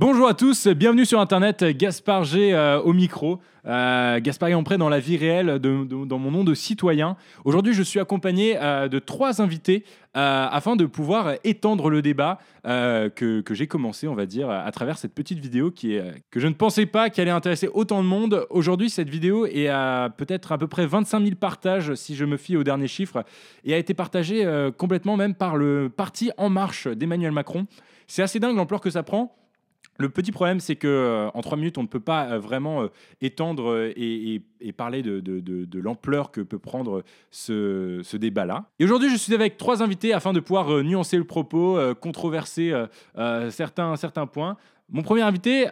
Bonjour à tous, bienvenue sur Internet, Gaspard G euh, au micro. Euh, Gaspard Prêt dans la vie réelle, dans mon nom de citoyen. Aujourd'hui, je suis accompagné euh, de trois invités euh, afin de pouvoir étendre le débat que, que j'ai commencé, on va dire, à travers cette petite vidéo qui est, que je ne pensais pas qu'elle allait intéresser autant de monde. Aujourd'hui, cette vidéo est à peut-être à peu près 25 000 partages, si je me fie aux derniers chiffres, et a été partagée complètement même par le parti En Marche d'Emmanuel Macron. C'est assez dingue l'ampleur que ça prend. Le petit problème, c'est que euh, en trois minutes, on ne peut pas euh, vraiment euh, étendre et, et- et parler de, de- de- de l'ampleur que peut prendre ce, ce débat-là. Et aujourd'hui, je suis avec trois invités afin de pouvoir nuancer le propos, controverser certains, certains points. Mon premier invité,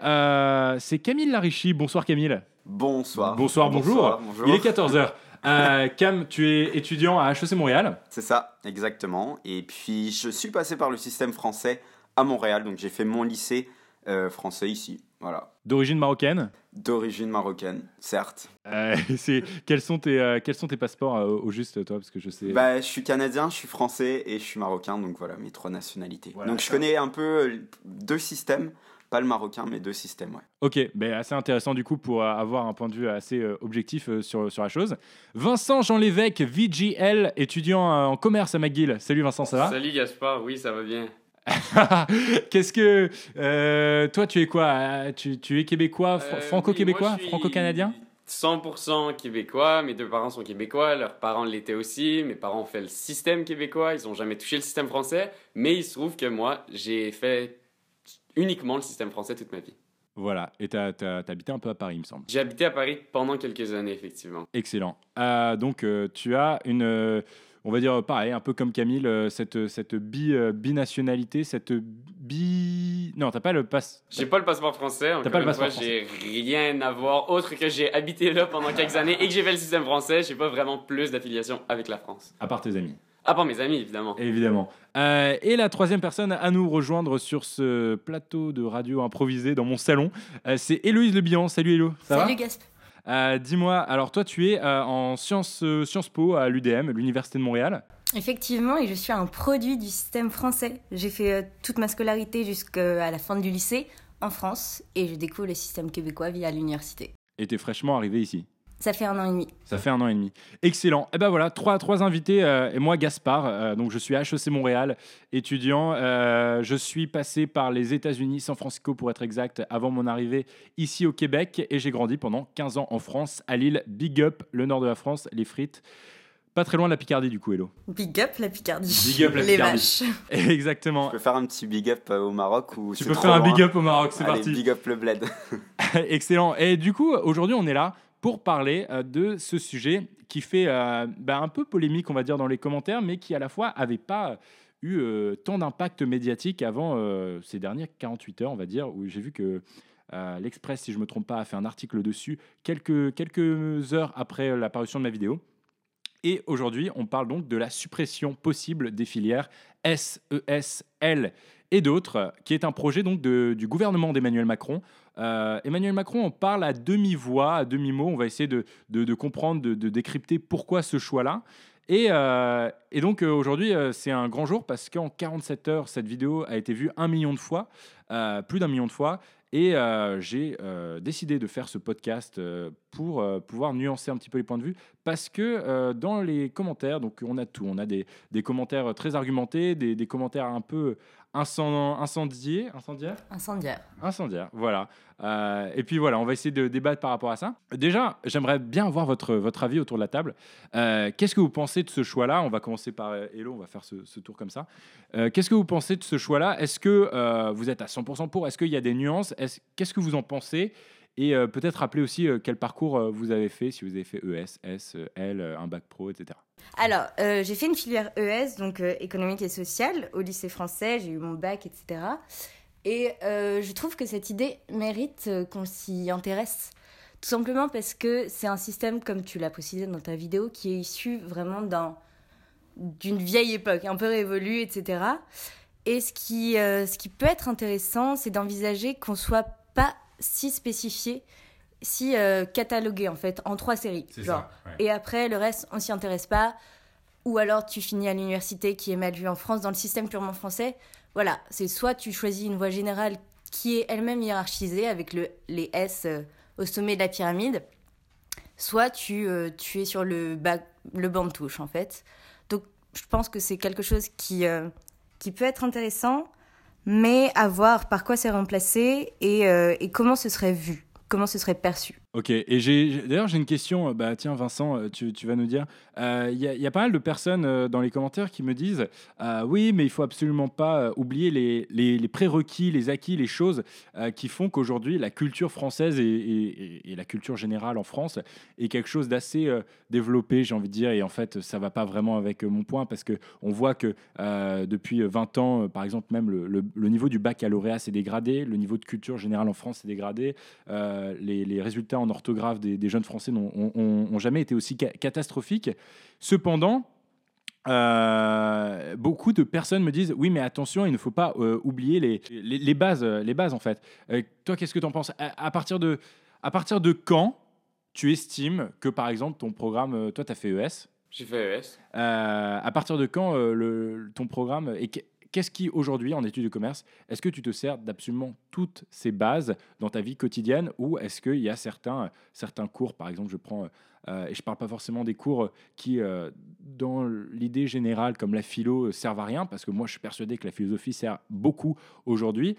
c'est Camille Larichi. Bonsoir Camille. Bonsoir. Bonsoir, bonjour. Bonsoir, bonjour. Il est 14h. Cam, tu es étudiant à HEC Montréal. C'est ça, exactement. Et puis, je suis passé par le système français à Montréal, donc j'ai fait mon lycée euh, français ici. Voilà. D'origine marocaine. D'origine marocaine, certes. Euh, c'est- quels, sont tes, euh, quels sont tes passeports euh, au juste, toi Parce que je sais. Bah, je suis canadien, je suis français et je suis marocain, donc voilà, mes trois nationalités. Voilà, donc je connais un peu deux systèmes, pas le marocain, mais deux systèmes, ouais. Ok, ben assez intéressant du coup pour avoir un point de vue assez objectif sur, sur la chose. Vincent Jean Lévesque, VGL, étudiant en commerce à McGill. Salut Vincent, ça va? Salut Gaspard, oui, ça va bien. Qu'est-ce que. euh, toi, tu es quoi? Tu, tu es québécois, fr- Euh, franco-québécois, oui, franco-canadien? 100% québécois, mes deux parents sont québécois, leurs parents l'étaient aussi, mes parents ont fait le système québécois, ils n'ont jamais touché le système français, mais il se trouve que moi, j'ai fait uniquement le système français toute ma vie. Voilà, et habité un peu à Paris, il me semble. J'ai habité à Paris pendant quelques années, effectivement. Excellent. Euh, donc, euh, tu as une. Euh, on va dire pareil, un peu comme Camille, euh, cette, cette bi, euh, binationalité, cette bi. Non, t'as pas le passe. J'ai pas le passeport français, encore pas le fois, passeport j'ai rien à voir autre que j'ai habité là pendant quelques années et que j'ai fait le système français, j'ai pas vraiment plus d'affiliation avec la France. À part tes amis. À part mes amis, évidemment. Évidemment. Euh, et la troisième personne à nous rejoindre sur ce plateau de radio improvisé dans mon salon, euh, c'est Héloïse Le Bihan. Salut Hélo, ça Salut Gasp. Euh, Dis-moi, alors toi tu es euh, en Sciences, euh, Sciences Po à l'UDM, l'Université de Montréal. Effectivement, et je suis un produit du système français. J'ai fait toute ma scolarité jusqu'à la fin du lycée en France et je découvre le système québécois via l'université. Et tu es fraîchement arrivé ici. Ça fait un an et demi. Ça fait un an et demi. Excellent. Et ben voilà, trois, trois invités. euh, et moi, Gaspard. euh, donc, je suis à HEC Montréal, étudiant. Euh, je suis passé par les États-Unis, San Francisco pour être exact, avant mon arrivée ici au Québec. Et j'ai grandi pendant 15 ans en France, à Lille. Big up, le nord de la France, les frites. Pas très loin de la Picardie, du coup, Hello. Big up la Picardie. Big up la Les Picardie. vaches. Exactement. Je peux faire un petit big up au Maroc ou Tu peux trop faire un loin big up au Maroc, c'est parti. big up le bled. Excellent. Et du coup, aujourd'hui, on est là pour parler euh, de ce sujet qui fait euh, bah, un peu polémique, on va dire, dans les commentaires, mais qui à la fois avait pas eu euh, tant d'impact médiatique avant ces dernières 48 heures, on va dire, où j'ai vu que l'Express, si je me trompe pas, a fait un article dessus quelques, heures après l'apparition de ma vidéo. Et aujourd'hui, on parle donc de la suppression possible des filières S, ES, L et d'autres, qui est un projet donc du gouvernement d'Emmanuel Macron. Euh, Emmanuel Macron en parle à demi-voix, à demi-mot. On va essayer de, de- comprendre, de, décrypter pourquoi ce choix-là. Et, euh, et donc euh, aujourd'hui, c'est un grand jour parce qu'en 47 heures, cette vidéo a été vue un million de fois, plus d'un million de fois. Et j'ai décidé de faire ce podcast pour pouvoir nuancer un petit peu les points de vue parce que euh, dans les commentaires, donc on a tout, on a des, des commentaires très argumentés, des, des commentaires un peu incend- incendiés, incendiaires, Incendiaire. incendiaires, voilà. Euh, et puis voilà, on va essayer de débattre par rapport à ça. Déjà, j'aimerais bien avoir votre, votre avis autour de la table. Euh, Qu'est-ce que vous pensez de ce choix-là? On va commencer par Hello, on va faire ce, ce tour comme ça. Qu'est-ce que vous pensez de ce choix-là? Est-ce que vous êtes à 100% pour? Est-ce qu'il y a des nuances? Est-ce- Qu'est-ce que vous en pensez? Et euh, peut-être rappeler aussi euh, quel parcours euh, vous avez fait, si vous avez fait ES, S, L, un bac pro, etc. Alors, j'ai fait une filière ES, donc économique et sociale, au lycée français. J'ai eu mon bac, etc. Et je trouve que cette idée mérite qu'on s'y intéresse. Tout simplement parce que c'est un système, comme tu l'as précisé dans ta vidéo, qui est issu vraiment d'un d'une vieille époque, un peu révolue, etc. Et ce qui, ce qui peut être intéressant, c'est d'envisager qu'on soit pas si spécifié, si euh, catalogué en fait en trois séries. Genre, et après, le reste, on s'y intéresse pas. Ou alors, tu finis à l'université qui est mal vue en France, dans le système purement français. Voilà, c'est soit tu choisis une voie générale qui est elle-même hiérarchisée avec le, les S euh, au sommet de la pyramide, soit tu, euh, tu es sur le, bas, le banc de touche en fait. Donc je pense que c'est quelque chose qui, euh, qui peut être intéressant, mais à voir par quoi c'est remplacé et, et comment ce serait vu, comment ce serait perçu. Ok, et j'ai d'ailleurs j'ai une question, bah tiens Vincent, euh, tu, tu vas nous dire, il euh, y, a pas mal de personnes euh, dans les commentaires qui me disent, oui mais il faut absolument pas oublier les, les, les, prérequis, les acquis, les choses qui font qu'aujourd'hui la culture française et, et, la culture générale en France est quelque chose d'assez développé, j'ai envie de dire, et en fait ça va pas vraiment avec mon point parce que on voit que depuis 20 ans, par exemple même le, le, le niveau du baccalauréat s'est dégradé, le niveau de culture générale en France s'est dégradé, les, les résultats en orthographe des, jeunes Français n'ont jamais été aussi catastrophiques. Cependant, euh, beaucoup de personnes me disent oui mais attention il ne faut pas euh, oublier les, les, bases les bases en fait. Euh, toi qu'est-ce que tu en penses? À, partir de à partir de quand tu estimes que par exemple ton programme toi tu as fait ES j'ai fait ES à partir de quand le, ton programme et Qu'est-ce qui, aujourd'hui, en études de commerce, est-ce que tu te sers d'absolument toutes ces bases dans ta vie quotidienne ou est-ce qu'il y a certains, certains cours, par exemple, je prends euh, et je ne parle pas forcément des cours qui, euh, dans l'idée générale, comme la philo, euh, servent à rien, parce que moi, je suis persuadé que la philosophie sert beaucoup aujourd'hui.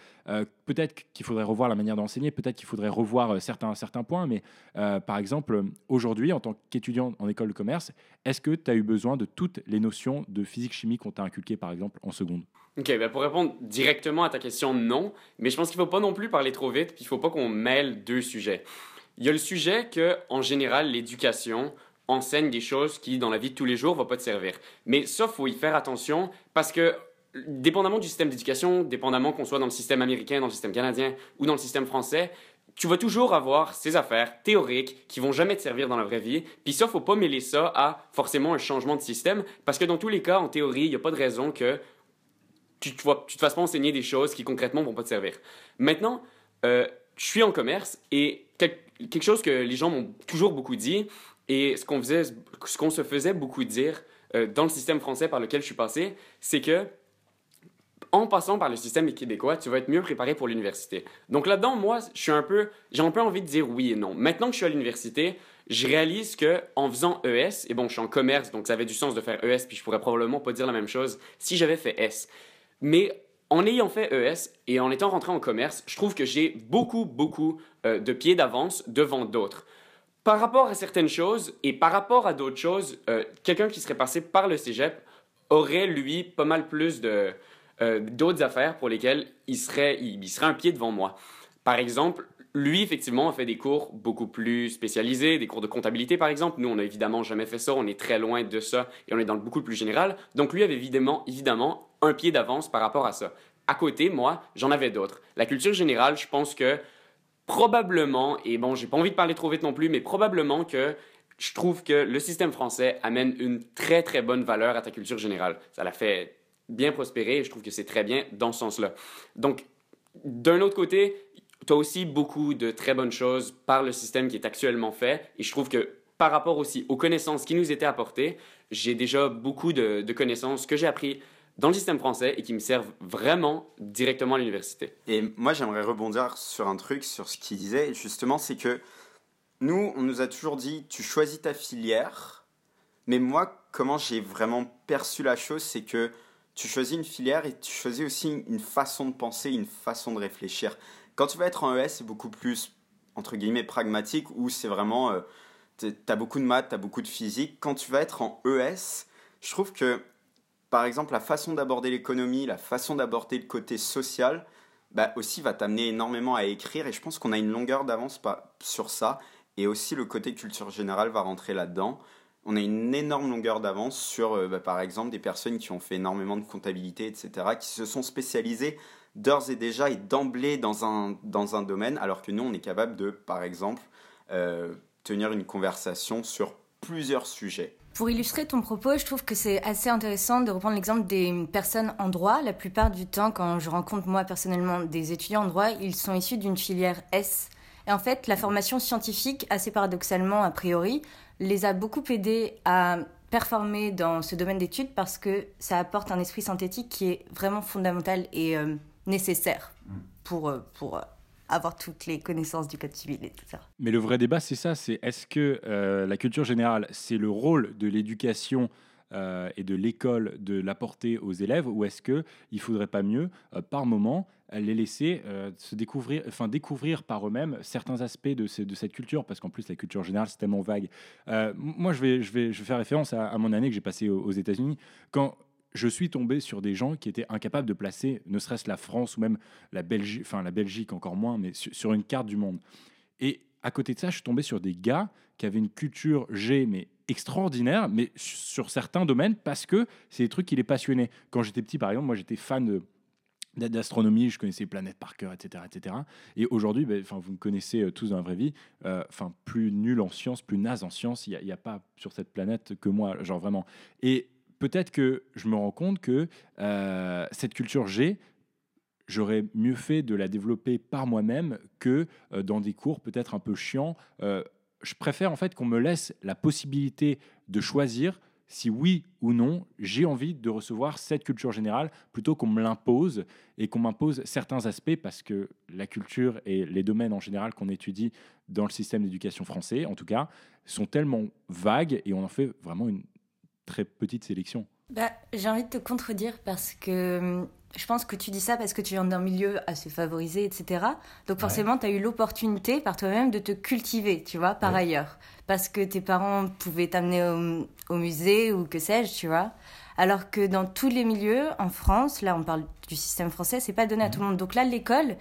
peut-être qu'il faudrait revoir la manière d'enseigner, peut-être qu'il faudrait revoir certains, certains points, mais par exemple, aujourd'hui, en tant qu'étudiant en école de commerce, est-ce que tu as eu besoin de toutes les notions de physique-chimie qu'on t'a inculquées, par exemple, en seconde? Ok, ben pour répondre directement à ta question, non. Mais je pense qu'il ne faut pas non plus parler trop vite, puis il ne faut pas qu'on mêle deux sujets. Il y a le sujet que, en général, l'éducation enseigne des choses qui, dans la vie de tous les jours, ne vont pas te servir. Mais ça, faut y faire attention parce que, dépendamment du système d'éducation, dépendamment qu'on soit dans le système américain, dans le système canadien ou dans le système français, tu vas toujours avoir ces affaires théoriques qui vont jamais te servir dans la vraie vie. Puis ça, faut pas mêler ça à forcément un changement de système parce que dans tous les cas, en théorie, il n'y a pas de raison que tu, tu te fasses pas enseigner des choses qui concrètement vont pas te servir. Maintenant, euh, je suis en commerce et quelque chose que les gens m'ont toujours beaucoup dit et ce qu'on faisait, ce qu'on se faisait beaucoup dire euh, dans le système français par lequel je suis passé, c'est que en passant par le système québécois, tu vas être mieux préparé pour l'université. Donc là-dedans, moi, je suis un peu, j'ai un peu envie de dire oui et non. Maintenant que je suis à l'université, je réalise que en faisant ES, et bon, je suis en commerce, donc ça avait du sens de faire ES, puis je pourrais probablement pas dire la même chose si j'avais fait S. Mais en ayant fait ES et en étant rentré en commerce, je trouve que j'ai beaucoup, beaucoup euh, de pieds d'avance devant d'autres. Par rapport à certaines choses et par rapport à d'autres choses, euh, quelqu'un qui serait passé par le cégep aurait, lui, pas mal plus de, euh, d'autres affaires pour lesquelles il serait, il, serait un pied devant moi. Par exemple, lui, effectivement, a fait des cours beaucoup plus spécialisés, des cours de comptabilité, par exemple. Nous, on n'a évidemment jamais fait ça, on est très loin de ça et on est dans le beaucoup plus général. Donc, lui avait évidemment, évidemment un pied d'avance par rapport à ça. À côté, moi, j'en avais d'autres. La culture générale, je pense que probablement, et bon, j'ai pas envie de parler trop vite non plus, mais probablement que je trouve que le système français amène une très très bonne valeur à ta culture générale. Ça la fait bien prospérer et je trouve que c'est très bien dans ce sens-là. Donc, d'un autre côté, tu as aussi beaucoup de très bonnes choses par le système qui est actuellement fait et je trouve que par rapport aussi aux connaissances qui nous étaient apportées, j'ai déjà beaucoup de, de connaissances que j'ai appris dans le système français et qui me servent vraiment directement à l'université. Et moi, j'aimerais rebondir sur un truc, sur ce qu'il disait, justement, c'est que nous, on nous a toujours dit, tu choisis ta filière, mais moi, comment j'ai vraiment perçu la chose, c'est que tu choisis une filière et tu choisis aussi une façon de penser, une façon de réfléchir. Quand tu vas être en ES, c'est beaucoup plus, entre guillemets, pragmatique, où c'est vraiment, euh, tu as beaucoup de maths, tu as beaucoup de physique. Quand tu vas être en ES, je trouve que par exemple, la façon d'aborder l'économie, la façon d'aborder le côté social, bah aussi va t'amener énormément à écrire. Et je pense qu'on a une longueur d'avance sur ça. Et aussi, le côté culture générale va rentrer là-dedans. On a une énorme longueur d'avance sur, euh, bah, par exemple, des personnes qui ont fait énormément de comptabilité, etc., qui se sont spécialisées d'ores et déjà et d'emblée dans un, dans un domaine, alors que nous, on est capable de, par exemple, euh, tenir une conversation sur plusieurs sujets. Pour illustrer ton propos, je trouve que c'est assez intéressant de reprendre l'exemple des personnes en droit. La plupart du temps, quand je rencontre moi personnellement des étudiants en droit, ils sont issus d'une filière S. Et en fait, la formation scientifique, assez paradoxalement a priori, les a beaucoup aidés à performer dans ce domaine d'études parce que ça apporte un esprit synthétique qui est vraiment fondamental et euh, nécessaire pour, pour avoir toutes les connaissances du code civil et. Mais le vrai débat, c'est ça, c'est est-ce que la culture générale, c'est le rôle de l'éducation et de l'école de l'apporter aux élèves, ou est-ce qu'il ne faudrait pas mieux, par moment, les laisser euh, se découvrir, enfin découvrir par eux-mêmes certains aspects de, cette culture, parce qu'en plus la culture générale c'est tellement vague. Euh, moi, je vais, je vais, je vais faire référence à, mon année que j'ai passée aux, États-Unis, quand je suis tombé sur des gens qui étaient incapables de placer, ne serait-ce la France ou même la Belgique, enfin la Belgique encore moins, mais sur, une carte du monde. Et à côté de ça, je suis tombé sur des gars qui avaient une culture G, mais extraordinaire, mais sur certains domaines, parce que c'est des trucs qui les passionnaient. Quand j'étais petit, par exemple, moi j'étais fan d'astronomie, je connaissais les planètes par cœur, etc. etc. Et aujourd'hui, ben, enfin vous me connaissez euh, tous dans la vraie vie, euh, plus nul en sciences, plus naze en sciences, il n'y a, pas sur cette planète que moi, genre vraiment. Et peut-être que je me rends compte que euh, cette culture G, j'aurais mieux fait de la développer par moi-même que dans des cours peut-être un peu chiants. je préfère en fait qu'on me laisse la possibilité de choisir si oui ou non j'ai envie de recevoir cette culture générale plutôt qu'on me l'impose et qu'on m'impose certains aspects parce que la culture et les domaines en général qu'on étudie dans le système d'éducation français, en tout cas, sont tellement vagues et on en fait vraiment une très petite sélection. Bah, j'ai envie de te contredire parce que hum, je pense que tu dis ça parce que tu viens d'un milieu assez favorisé, etc. Donc forcément, tu as eu l'opportunité par toi-même de te cultiver, tu vois, par ailleurs. Parce que tes parents pouvaient t'amener au, musée ou que sais-je, tu vois. Alors que dans tous les milieux, en France, là on parle du système français, c'est pas donné à tout le monde. Donc là, l'école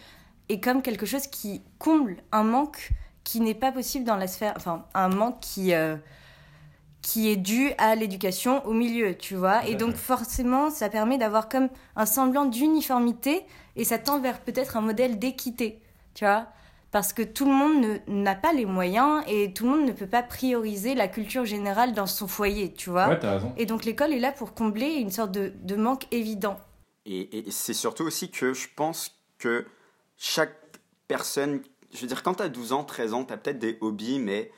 est comme quelque chose qui comble un manque qui n'est pas possible dans la sphère, enfin un manque qui... Euh, qui est dû à l'éducation au milieu, tu vois. Et donc forcément, ça permet d'avoir comme un semblant d'uniformité et ça tend vers peut-être un modèle d'équité, tu vois. Parce que tout le monde n'a pas les moyens et tout le monde ne peut pas prioriser la culture générale dans son foyer, tu vois. Ouais, raison. Et donc l'école est là pour combler une sorte de, de manque évident. Et, et c'est surtout aussi que je pense que chaque personne, je veux dire, quand tu as 12 ans, 13 ans, tu as peut-être des hobbies, mais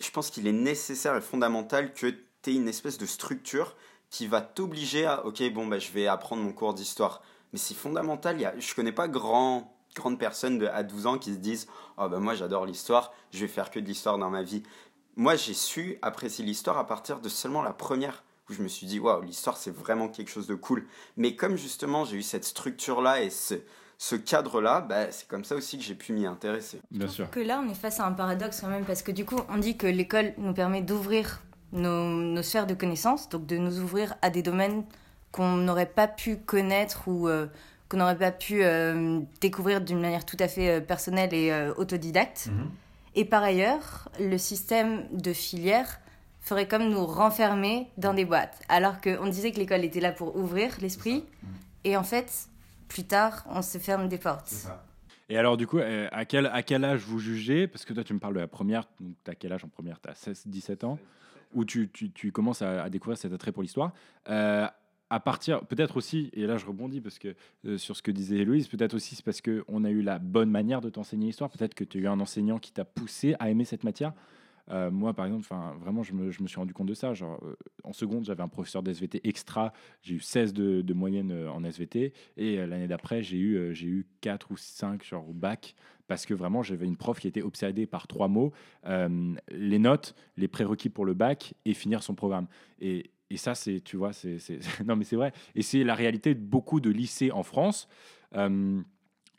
je pense qu'il est nécessaire et fondamental que tu aies une espèce de structure qui va t'obliger à, ok, bon, bah, je vais apprendre mon cours d'histoire. Mais c'est fondamental. Y je connais pas grand, grande personne de, à 12 ans qui se disent, oh, bah, moi j'adore l'histoire, je vais faire que de l'histoire dans ma vie. Moi, j'ai su apprécier l'histoire à partir de seulement la première où je me suis dit, waouh, l'histoire c'est vraiment quelque chose de cool. Mais comme justement j'ai eu cette structure-là et ce, ce cadre-là, bah, c'est comme ça aussi que j'ai pu m'y intéresser. Bien sûr. Que là, on est face à un paradoxe quand même, parce que du coup, on dit que l'école nous permet d'ouvrir nos, sphères de connaissances, donc de nous ouvrir à des domaines qu'on n'aurait pas pu connaître ou euh, qu'on n'aurait pas pu euh, découvrir d'une manière tout à fait euh, personnelle et autodidacte. Mhm. Et par ailleurs, le système de filière ferait comme nous renfermer dans des boîtes, alors qu'on disait que l'école était là pour ouvrir l'esprit. Et en fait, plus tard, on se ferme des portes. Ça. Et alors, du coup, euh, à quel, à quel âge vous jugez? Parce que toi, tu me parles de la première, donc tu as quel âge en première? Tu as 16, 17 ans? Où tu, tu, tu commences à, découvrir cet attrait pour l'histoire. Euh, à partir, peut-être aussi, et là je rebondis parce que euh, sur ce que disait Héloïse, peut-être aussi c'est parce qu'on a eu la bonne manière de t'enseigner l'histoire, peut-être que tu as eu un enseignant qui t'a poussé à aimer cette matière. Euh, moi, par exemple, vraiment, je me, suis rendu compte de ça. Genre, euh, en seconde, j'avais un professeur d'SVT extra. J'ai eu 16 de, moyenne euh, en SVT. Et l'année d'après, j'ai eu, j'ai eu 4 ou 5 genre, bac. Parce que vraiment, j'avais une prof qui était obsédée par trois mots les notes, les prérequis pour le bac et finir son programme. Et, et ça, c'est, tu vois, c'est, non, mais c'est vrai. Et c'est la réalité de beaucoup de lycées en France.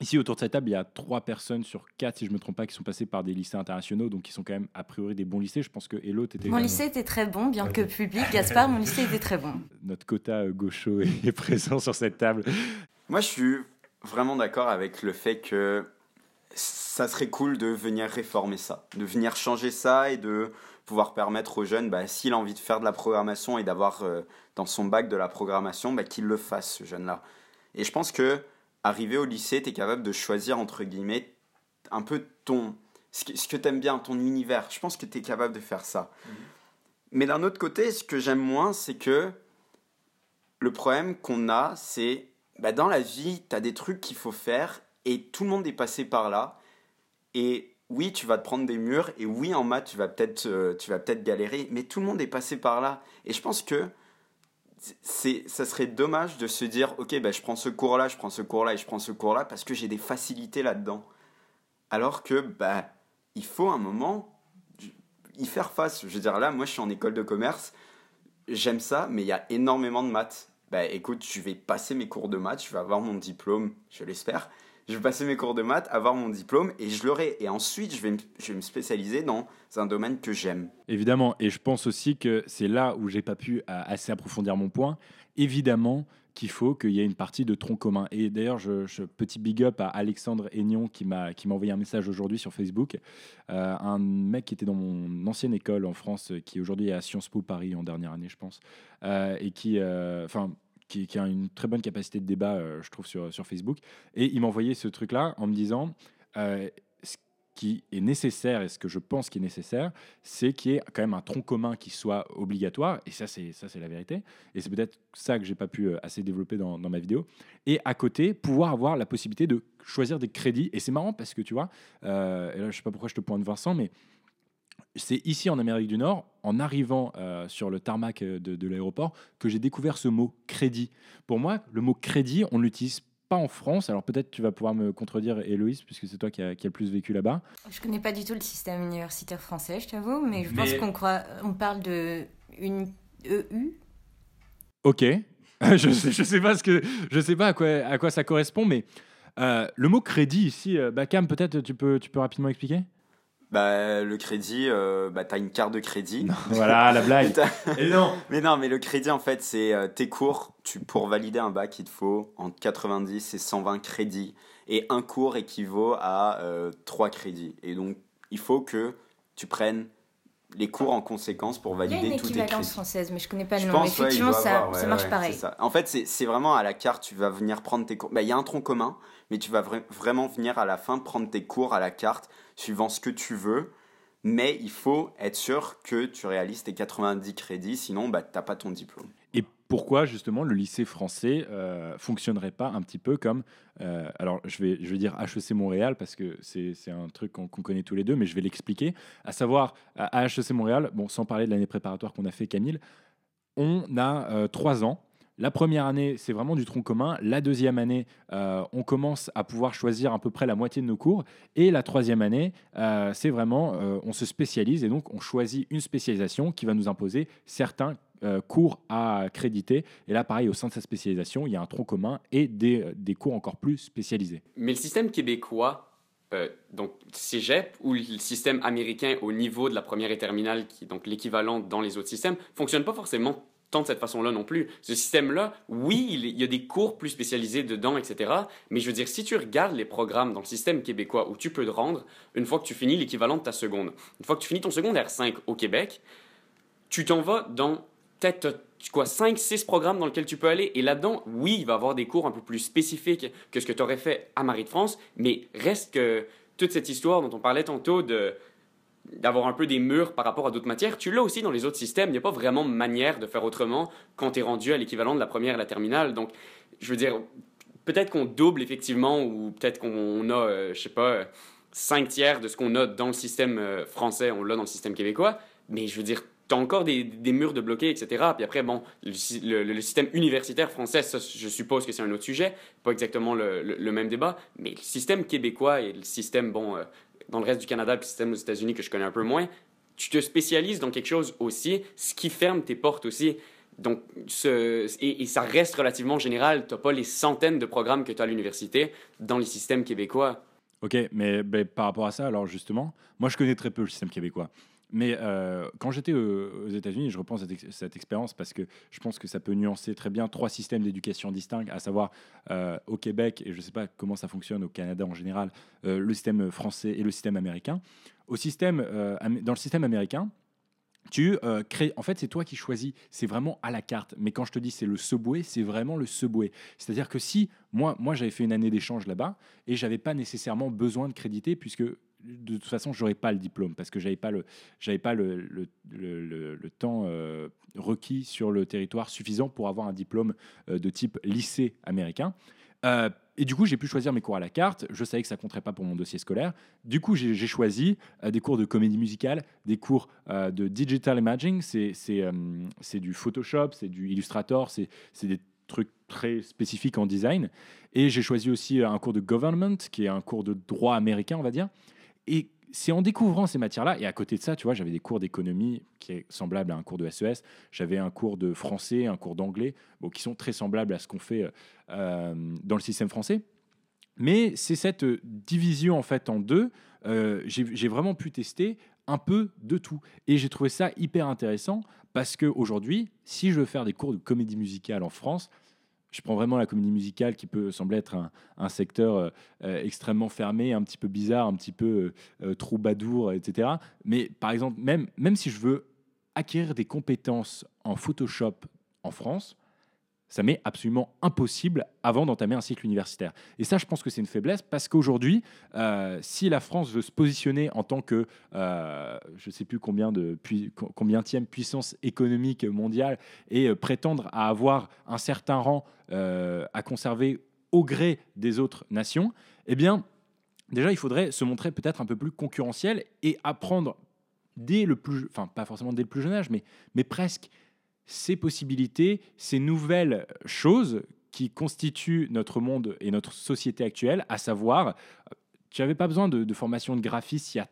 Ici, autour de cette table, il y a trois personnes sur quatre, si je ne me trompe pas, qui sont passées par des lycées internationaux, donc qui sont quand même a priori des bons lycées. Je pense que Hello, était. Mon lycée était très bon, bien que public. Gaspard, mon lycée était très bon. Notre quota euh, gaucho est présent sur cette table. Moi, je suis vraiment d'accord avec le fait que ça serait cool de venir réformer ça, de venir changer ça et de pouvoir permettre aux jeunes, bah, s'il a envie de faire de la programmation et d'avoir euh, dans son bac de la programmation, bah, qu'il le fasse, ce jeune-là. Et je pense que arrivé au lycée, tu es capable de choisir, entre guillemets, un peu ton, ce que, tu aimes bien, ton univers. Je pense que tu es capable de faire ça. Mhm. Mais d'un autre côté, ce que j'aime moins, c'est que le problème qu'on a, c'est bah, dans la vie, tu as des trucs qu'il faut faire et tout le monde est passé par là. Et oui, tu vas te prendre des murs et oui, en maths, tu vas peut-être euh, tu vas peut-être galérer, mais tout le monde est passé par là. Et je pense que c'est, ça serait dommage de se dire, ok, ben, je prends ce cours-là, je prends ce cours-là et je prends ce cours-là parce que j'ai des facilités là-dedans. Alors que, bah, il faut un moment y faire face. Je veux dire, là, moi, je suis en école de commerce, j'aime ça, mais il y a énormément de maths. Bah, écoute, je vais passer mes cours de maths, je vais avoir mon diplôme, je l'espère. Je vais passer mes cours de maths, avoir mon diplôme et je l'aurai. Et ensuite, je vais, me, spécialiser dans un domaine que j'aime. Évidemment, et je pense aussi que c'est là où j'ai pas pu euh, assez approfondir mon point. Évidemment qu'il faut qu'il y ait une partie de tronc commun. Et d'ailleurs, je, petit big up à Alexandre Aignon qui m'a qui m'a envoyé un message aujourd'hui sur Facebook. Euh, un mec qui était dans mon ancienne école en France, qui aujourd'hui est à Sciences Po Paris en dernière année, je pense, euh, et qui, enfin qui, a une très bonne capacité de débat, euh, je trouve, sur, sur Facebook. Et il m'a envoyé ce truc-là en me disant euh, ce qui est nécessaire et ce que je pense qui est nécessaire, c'est qu'il y ait quand même un tronc commun qui soit obligatoire. Et ça, c'est ça, c'est la vérité. Et c'est peut-être ça que j'ai pas pu euh, assez développer dans, dans, ma vidéo. Et à côté, pouvoir avoir la possibilité de choisir des crédits. Et c'est marrant parce que tu vois, et là, je sais pas pourquoi je te pointe Vincent, mais c'est ici en Amérique du Nord, en arrivant euh, sur le tarmac euh, de, l'aéroport, que j'ai découvert ce mot crédit. Pour moi, le mot crédit, on ne l'utilise pas en France. Alors peut-être tu vas pouvoir me contredire, Héloïse, puisque c'est toi qui as qui a le plus vécu là-bas. Je connais pas du tout le système universitaire français, je t'avoue, mais je pense qu'on croit, on parle de une EU. Ok. je sais, je sais pas ce que, je sais pas à quoi, à quoi ça correspond, mais euh, le mot crédit ici, Bakam, peut-être tu peux, tu peux rapidement expliquer? Bah, le crédit, euh, bah, tu as une carte de crédit. voilà, la blague. Et non. Mais non, mais le crédit, en fait, c'est euh, tes cours. Tu, pour valider un bac, il te faut entre 90 et 120 crédits. Et un cours équivaut à euh, 3 crédits. Et donc, il faut que tu prennes les cours en conséquence pour valider tous tes crédits. Il y a une équivalence française, mais je connais pas le nom. Effectivement, ça, ça marche pareil. En fait, c'est vraiment à la carte, tu vas venir prendre tes cours. Bah, il y a un tronc commun, mais tu vas vraiment venir à la fin prendre tes cours à la carte suivant ce que tu veux. Mais il faut être sûr que tu réalises tes 90 crédits, sinon bah, tu n'as pas ton diplôme. Pourquoi justement le lycée français euh, fonctionnerait pas un petit peu comme, euh, alors je vais, je vais dire HEC Montréal parce que c'est un truc qu'on connaît tous les deux, mais je vais l'expliquer. À savoir, à HEC Montréal, bon, sans parler de l'année préparatoire qu'on a fait Camille, on a euh, trois ans la première année, c'est vraiment du tronc commun. La deuxième année, euh, on commence à pouvoir choisir à peu près la moitié de nos cours. Et la troisième année, c'est vraiment, on se spécialise et donc on choisit une spécialisation qui va nous imposer certains cours à créditer. Et là, pareil, au sein de sa spécialisation, il y a un tronc commun et des, des cours encore plus spécialisés. Mais le système québécois, donc cégep ou le système américain au niveau de la première et terminale, qui est donc l'équivalent dans les autres systèmes, fonctionne pas forcément de cette façon-là non plus. Ce système-là, oui, il y a des cours plus spécialisés dedans, etc. Mais je veux dire, si tu regardes les programmes dans le système québécois où tu peux te rendre, une fois que tu finis l'équivalent de ta seconde, une fois que tu finis ton secondaire 5 au Québec, tu t'en vas dans peut-être quoi, 5, 6 programmes dans lesquels tu peux aller. Et là-dedans, oui, il va avoir des cours un peu plus spécifiques que ce que tu aurais fait à Marie de France, mais reste que toute cette histoire dont on parlait tantôt de d'avoir un peu des murs par rapport à d'autres matières. Tu l'as aussi dans les autres systèmes. Il n'y a pas vraiment manière de faire autrement quand tu es rendu à l'équivalent de la première et la terminale. Donc, je veux dire, peut-être qu'on double effectivement ou peut-être qu'on a, euh, je sais pas, cinq tiers de ce qu'on a dans le système euh, français, on l'a dans le système québécois. Mais je veux dire, tu as encore des, murs de bloqués, etc. Puis après, bon, le, système universitaire français, ça, je suppose que c'est un autre sujet, pas exactement le, même débat, mais le système québécois et le système, bon, euh, dans le reste du Canada, puis le système aux États-Unis que je connais un peu moins, tu te spécialises dans quelque chose aussi, ce qui ferme tes portes aussi. Donc, et, ça reste relativement général. Tu n'as pas les centaines de programmes que tu as à l'université dans les systèmes québécois. Ok, mais ben, par rapport à ça, alors justement, moi je connais très peu le système québécois. Mais euh, quand j'étais aux États-Unis, je repense à cette, expérience parce que je pense que ça peut nuancer très bien trois systèmes d'éducation distincts, à savoir euh, au Québec, et je ne sais pas comment ça fonctionne au Canada en général, euh, le système français et le système américain. Au système, dans le système américain, tu crées, en fait, c'est toi qui choisis, c'est vraiment à la carte. Mais quand je te dis c'est le subway, c'est vraiment le subway. C'est-à-dire que si moi, moi j'avais fait une année d'échange là-bas et j'avais pas nécessairement besoin de créditer puisque de toute façon, j'aurais pas le diplôme parce que j'avais pas le, j'avais pas le, le, le, temps euh, requis sur le territoire suffisant pour avoir un diplôme euh, de type lycée américain. Euh, et du coup, j'ai pu choisir mes cours à la carte. Je savais que ça compterait pas pour mon dossier scolaire. Du coup, j'ai choisi des cours de comédie musicale, des cours de digital imaging. C'est euh, du Photoshop, c'est du Illustrator, c'est des trucs très spécifiques en design. Et j'ai choisi aussi un cours de government, qui est un cours de droit américain, on va dire. Et c'est en découvrant ces matières-là, et à côté de ça, tu vois, j'avais des cours d'économie qui est semblable à un cours de SES, j'avais un cours de français, un cours d'anglais, qui sont très semblables à ce qu'on fait euh, dans le système français. Mais c'est cette euh, division en fait en deux. euh, j'ai vraiment pu tester un peu de tout. Et j'ai trouvé ça hyper intéressant parce qu'aujourd'hui, si je veux faire des cours de comédie musicale en France, je prends vraiment la comédie musicale qui peut sembler être un, secteur euh, euh, extrêmement fermé, un petit peu bizarre, un petit peu euh, troubadour, etc. Mais par exemple, même, même si je veux acquérir des compétences en Photoshop en France, ça m'est absolument impossible avant d'entamer un cycle universitaire. Et ça, je pense que c'est une faiblesse parce qu'aujourd'hui, euh, si la France veut se positionner en tant que, euh, je ne sais plus combien de pui- co- combienième puissance économique mondiale et euh, prétendre à avoir un certain rang à conserver au gré des autres nations, eh bien, déjà, il faudrait se montrer peut-être un peu plus concurrentiel et apprendre dès le plus, enfin pas forcément dès le plus jeune âge, mais presque ces possibilités, ces nouvelles choses qui constituent notre monde et notre société actuelle, à savoir, euh, tu n'avais pas besoin de, formation de graphiste il y a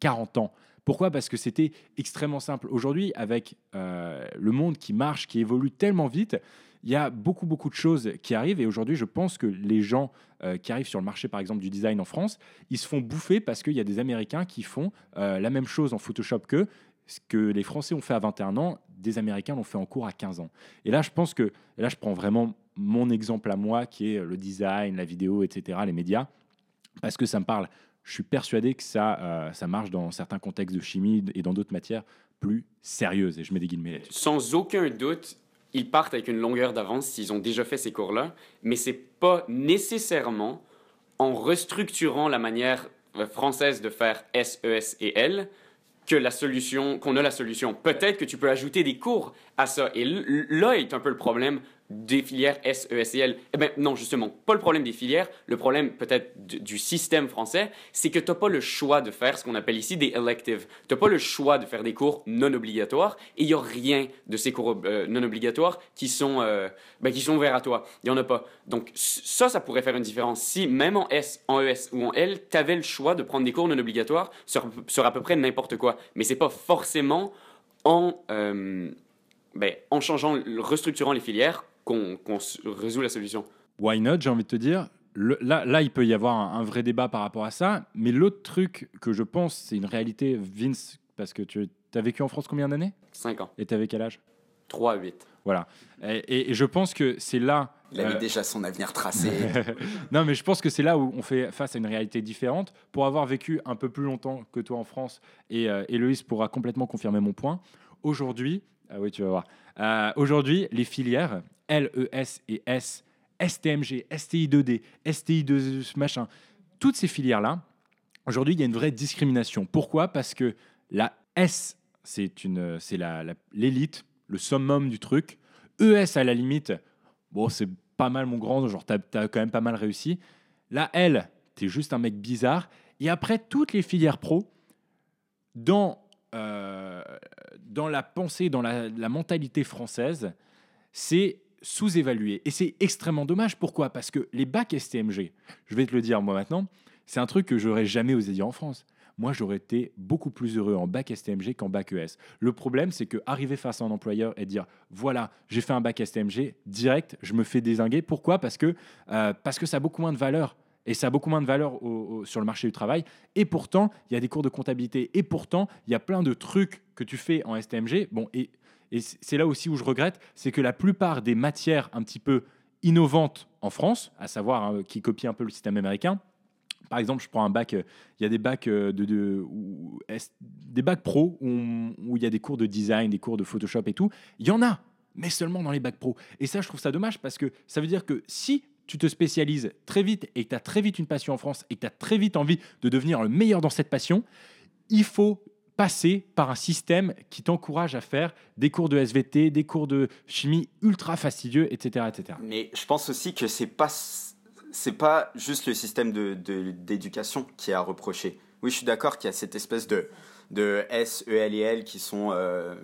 40 ans. Pourquoi? Parce que c'était extrêmement simple. Aujourd'hui, avec euh, le monde qui marche, qui évolue tellement vite, il y a beaucoup, beaucoup de choses qui arrivent. Et aujourd'hui, je pense que les gens euh, qui arrivent sur le marché, par exemple, du design en France, ils se font bouffer parce qu'il y a des Américains qui font la même chose en Photoshop qu'eux. Ce que les Français ont fait à 21 ans, des Américains l'ont fait en cours à 15 ans. Et là, je pense que, là, je prends vraiment mon exemple à moi, qui est le design, la vidéo, etc., les médias, parce que ça me parle. Je suis persuadé que ça, euh, ça marche dans certains contextes de chimie et dans d'autres matières plus sérieuses. Et je mets des guillemets là-dessus. Sans aucun doute, ils partent avec une longueur d'avance s'ils ont déjà fait ces cours-là, mais c'est pas nécessairement en restructurant la manière euh, française de faire S, E, S et L que la solution, qu'on a la solution. Peut-être que tu peux ajouter des cours à ça. Et là est un peu le problème des filières S, E, S et L. Eh ben non, justement, pas le problème des filières. Le problème peut-être du, système français, c'est que tu n'as pas le choix de faire ce qu'on appelle ici des electives. Tu n'as pas le choix de faire des cours non obligatoires et il n'y a rien de ces cours euh, non obligatoires qui sont, euh, ben, qui sont ouverts à toi. Il n'y en a pas. Donc ça, ça pourrait faire une différence. Si même en S, en ES ou en L, tu avais le choix de prendre des cours non obligatoires sur, sur à peu près n'importe quoi. Mais c'est pas forcément en, euh, ben, en changeant, restructurant les filières qu'on résout la solution. Why not, j'ai envie de te dire. Le- là, là, il peut y avoir un, un vrai débat par rapport à ça. Mais l'autre truc que je pense, c'est une réalité, Vince, parce que tu as vécu en France combien d'années? 5 ans. Et tu avais quel âge? 3 à 8. Voilà. Et, et- et je pense que c'est là. Il avait euh, déjà son avenir tracé. non, mais je pense que c'est là où on fait face à une réalité différente. Pour avoir vécu un peu plus longtemps que toi en France, et euh, Héloïse pourra complètement confirmer mon point, aujourd'hui, ah oui, tu vas voir, Euh, aujourd'hui, les filières LES et S, STMG, STI2D, STI2 machin, toutes ces filières-là, aujourd'hui, il y a une vraie discrimination. Pourquoi? Parce que la S, c'est une, c'est l'élite, le summum du truc. ES, à la limite, bon, c'est pas mal mon grand, genre t'as as quand même pas mal réussi. La L, t'es juste un mec bizarre. Et après, toutes les filières pro, dans, euh, dans la pensée, dans la mentalité française, c'est sous-évalué. Et c'est extrêmement dommage. Pourquoi? Parce que les bacs STMG, je vais te le dire moi maintenant, c'est un truc que j'aurais jamais osé dire en France. Moi, j'aurais été beaucoup plus heureux en bac STMG qu'en bac ES. Le problème, c'est que arriver face à un employeur et dire voilà, j'ai fait un bac STMG direct, je me fais désinguer. Pourquoi? Parce que euh, parce que ça a beaucoup moins de valeur. Et ça a beaucoup moins de valeur sur le marché du travail. Et pourtant, il y a des cours de comptabilité. Et pourtant, il y a plein de trucs que tu fais en STMG. Bon, et, et c'est là aussi où je regrette, c'est que la plupart des matières un petit peu innovantes en France, à savoir hein, qui copient un peu le système américain, par exemple, je prends un bac, euh, il y a des bacs euh, de, de- où- est- des bacs pro où il y a des cours de design, des cours de Photoshop et tout. Il y en a, mais seulement dans les bacs pro. Et ça, je trouve ça dommage parce que ça veut dire que si tu te spécialises très vite et que tu as très vite une passion en France et que tu as très vite envie de devenir le meilleur dans cette passion, il faut passer par un système qui t'encourage à faire des cours de SVT, des cours de chimie ultra fastidieux, etc. etc. Mais je pense aussi que c'est pas pas juste le système de, de- d'éducation qui est à reprocher. Oui, je suis d'accord qu'il y a cette espèce de, de S, E, L et L qui sont euh,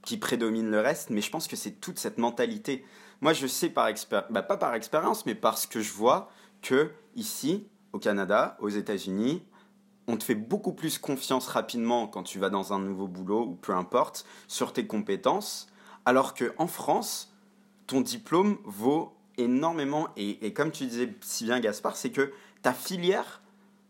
qui prédominent le reste, mais je pense que c'est toute cette mentalité. Moi, je sais par expérience, pas par expérience, mais parce que je vois que ici, au Canada, aux États-Unis, on te fait beaucoup plus confiance rapidement quand tu vas dans un nouveau boulot ou peu importe sur tes compétences, alors que en France, ton diplôme vaut énormément et, et comme tu disais si bien Gaspard, c'est que ta filière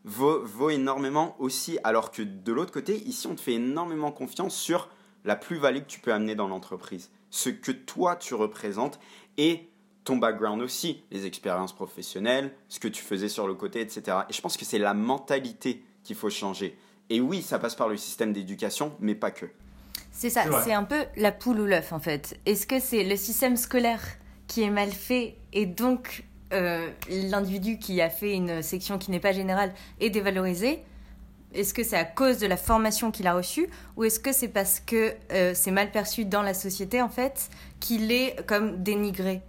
vaut, vaut énormément aussi, alors que de l'autre côté, ici, on te fait énormément confiance sur la plus-value que tu peux amener dans l'entreprise, ce que toi tu représentes et ton background aussi, les expériences professionnelles, ce que tu faisais sur le côté, etc. Et je pense que c'est la mentalité qu'il faut changer. Et oui, ça passe par le système d'éducation, mais pas que. C'est ça, C'est un peu la poule ou l'œuf en fait. Est-ce que c'est le système scolaire qui est mal fait et donc euh, l'individu qui a fait une section qui n'est pas générale est dévalorisé? Est-ce que c'est à cause de la formation qu'il a reçue ou est-ce que c'est parce que euh, c'est mal perçu dans la société en fait qu'il est comme dénigré?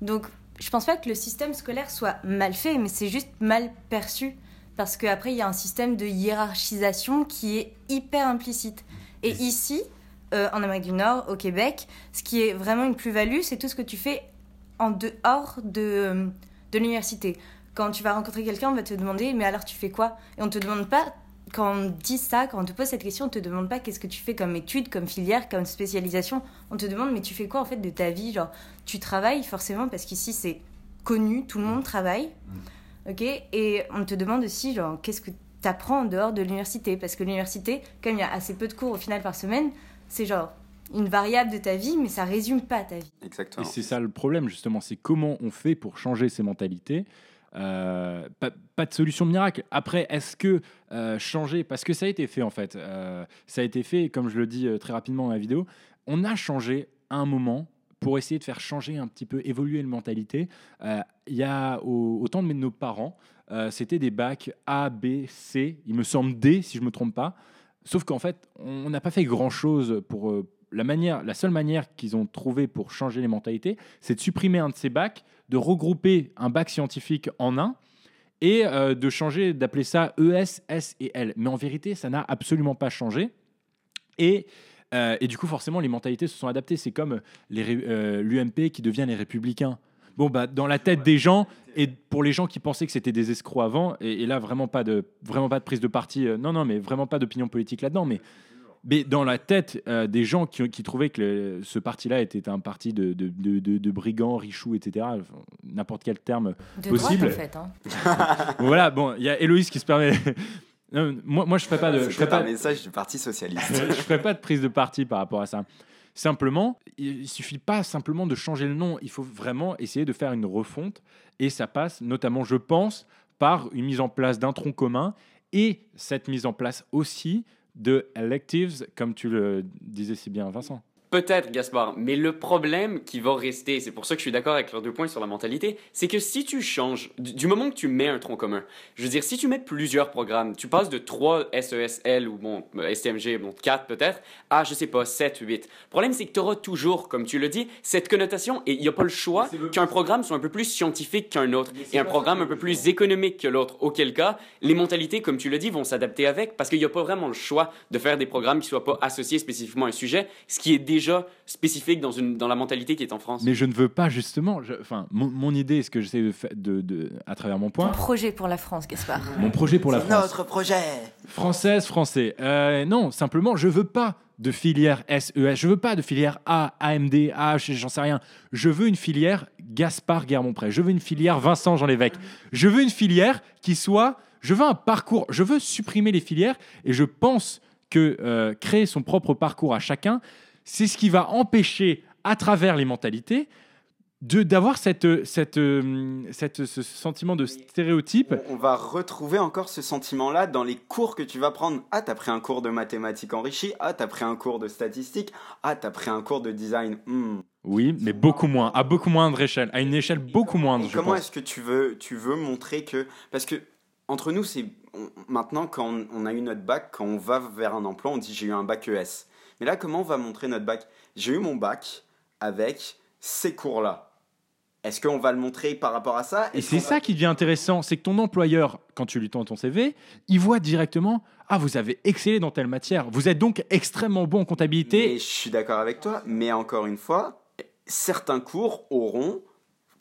Donc je pense pas que le système scolaire soit mal fait, mais c'est juste mal perçu parce qu'après il y a un système de hiérarchisation qui est hyper implicite. Et ici, euh, en Amérique du Nord, au Québec, ce qui est vraiment une plus-value, c'est tout ce que tu fais en dehors de, euh, de l'université. Quand tu vas rencontrer quelqu'un, on va te demander, mais alors tu fais quoi? Et on te demande pas, quand on dit ça, quand on te pose cette question, on te demande pas qu'est-ce que tu fais comme étude, comme filière, comme spécialisation. On te demande, mais tu fais quoi en fait de ta vie? Genre, tu travailles forcément, parce qu'ici c'est connu, tout le monde travaille. Ok? Et on te demande aussi, genre, qu'est-ce que tu apprends en dehors de l'université? Parce que l'université, comme il y a assez peu de cours au final par semaine, c'est genre une variable de ta vie, mais ça résume pas ta vie. Et Exactement. c'est ça le problème, justement, c'est comment on fait pour changer ces mentalités. Euh, pas, pas de solution miracle. Après, est-ce que euh, changer, parce que ça a été fait en fait, euh, ça a été fait, comme je le dis euh, très rapidement dans la vidéo, on a changé à un moment pour essayer de faire changer un petit peu, évoluer la mentalité. Euh, Il y a au, au de nos parents, euh, c'était des bacs A, B, C, il me semble D si je me trompe pas. Sauf qu'en fait, on n'a pas fait grand-chose pour euh, la manière, la seule manière qu'ils ont trouvé pour changer les mentalités, c'est de supprimer un de ces bacs, de regrouper un bac scientifique en un et de changer, d'appeler ça ES, S et L. Mais en vérité, ça n'a absolument pas changé. Et, euh, et du coup, forcément, les mentalités se sont adaptées. C'est comme euh, l'UMP qui devient les républicains. Bon, bah, dans la tête des gens, et pour les gens qui pensaient que c'était des escrocs avant, et, et là, vraiment pas, de, vraiment pas de prise de parti, euh, non, non, mais vraiment pas d'opinion politique là-dedans, mais, mais dans la tête euh, des gens qui, qui trouvaient que le- ce parti-là était un parti de, de, de, de- brigands, richoux, etc., n'importe quel terme. De Possible. droite en fait. hein. Voilà, bon, il y a Héloïse qui se permet. Non, moi, moi, je ferais pas de. Je pas, un message du Parti Socialiste. je ferai pas de prise de parti par rapport à ça. Simplement, il il suffit pas simplement de changer le nom. Il faut vraiment essayer de faire une refonte. Et ça passe notamment, je pense, par une mise en place d'un tronc commun et cette mise en place aussi de electives, comme tu le disais si bien, Vincent. Peut-être, Gaspard, mais le problème qui va rester, c'est pour ça que je suis d'accord avec leurs deux points sur la mentalité, c'est que si tu changes, du, moment que tu mets un tronc commun, je veux dire, si tu mets plusieurs programmes, tu passes de 3 SESL ou bon, euh, STMG, bon, 4 peut-être, à, je sais pas, 7, 8. Le problème, c'est que tu auras toujours, comme tu le dis, cette connotation et il n'y a pas le choix qu'un programme soit un peu plus scientifique qu'un autre et un programme un peu plus économique que l'autre. Auquel cas, les mentalités, comme tu le dis, vont s'adapter avec parce qu'il n'y a pas vraiment le choix de faire des programmes qui soient pas associés spécifiquement à un sujet, ce qui est déjà spécifique dans, une, dans la mentalité qui est en France. Mais je ne veux pas justement. je- Enfin, mon, mon idée, ce que j'essaie de, de, de- à travers mon point, projet pour la France, Gaspard. mon projet pour la France. Notre projet Française, français. Euh, non, simplement, je veux pas de filière SES. Je veux pas de filière A, AMD, H, j'en sais rien. Je veux une filière Gaspard Guermont-Pré. Je veux une filière Vincent Jean Lévesque. Je veux une filière qui soit. Je veux un parcours. Je veux supprimer les filières et je pense que euh, créer son propre parcours à chacun, c'est ce qui va empêcher, à travers les mentalités, d'avoir cette, cette, euh, cette, ce sentiment de stéréotype. On va retrouver encore ce sentiment-là dans les cours que tu vas prendre. Ah, t'as pris un cours de mathématiques enrichi. Ah, t'as pris un cours de statistiques. Ah, t'as pris un cours de design. Hmm. Oui, mais beaucoup moins, à beaucoup moindre échelle, à une échelle beaucoup moindre, Et je comment est-ce que tu veux, tu veux montrer que... Parce que entre nous, c'est maintenant quand on, on a eu notre bac, quand on va vers un emploi, on dit j'ai eu un bac ES. Mais là, comment on va montrer notre bac? J'ai eu mon bac avec ces cours-là. Est-ce qu'on va le montrer par rapport à ça? Et c'est ça qui devient intéressant, c'est que ton employeur, quand tu lui tends ton CV, il voit directement Ah, vous avez excellé dans telle matière. Vous êtes donc extrêmement bon en Mais comptabilité. je suis d'accord avec toi, mais encore une fois, certains cours auront,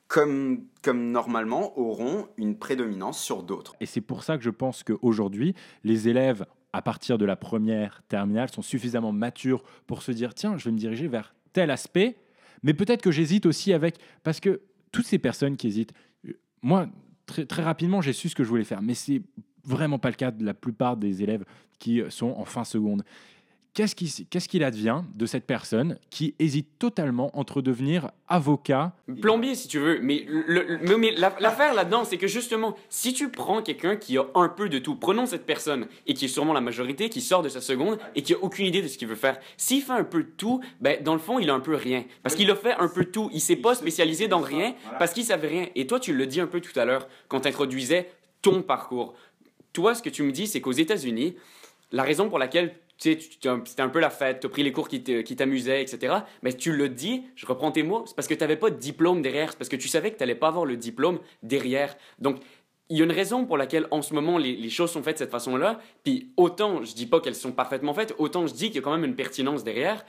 comme, comme normalement, auront une prédominance sur d'autres. Et c'est pour ça que je pense qu'aujourd'hui, les élèves, à partir de la première terminale, sont suffisamment matures pour se dire tiens, je vais me diriger vers tel aspect. Mais peut-être que j'hésite aussi avec. Parce que toutes ces personnes qui hésitent, euh, moi, très, très rapidement, j'ai su ce que je voulais faire. Mais c'est vraiment pas le cas de la plupart des élèves qui sont en fin seconde. Qu'est-ce qui- qu'est-ce qu'il advient de cette personne qui hésite totalement entre devenir avocat Plombier, si tu veux. Mais, l'affaire là-dedans, c'est que justement, si tu prends quelqu'un qui a un peu de tout, prenons cette personne, et qui est sûrement la majorité, qui sort de sa seconde, et qui a aucune idée de ce qu'il veut faire. S'il fait un peu de tout, ben, dans le fond, il a un peu rien. Parce qu'il a fait un peu de tout. Il s'est pas spécialisé dans rien, parce qu'il savait rien. Et toi, tu le dis un peu tout à l'heure, quand tu introduisais ton parcours. Toi, ce que tu me dis, c'est qu'aux États-Unis, la raison pour laquelle tu sais, tu- tu- c'était un peu la fête, tu as pris les cours qui t'amusaient, etc. Mais tu le dis, je reprends tes mots, c'est parce que tu n'avais pas de diplôme derrière, c'est parce que tu savais que tu n'allais pas avoir le diplôme derrière. Donc, il y a une raison pour laquelle en ce moment les, choses sont faites de cette façon-là. Puis autant je dis pas qu'elles sont parfaitement faites, autant je dis qu'il y a quand même une pertinence derrière.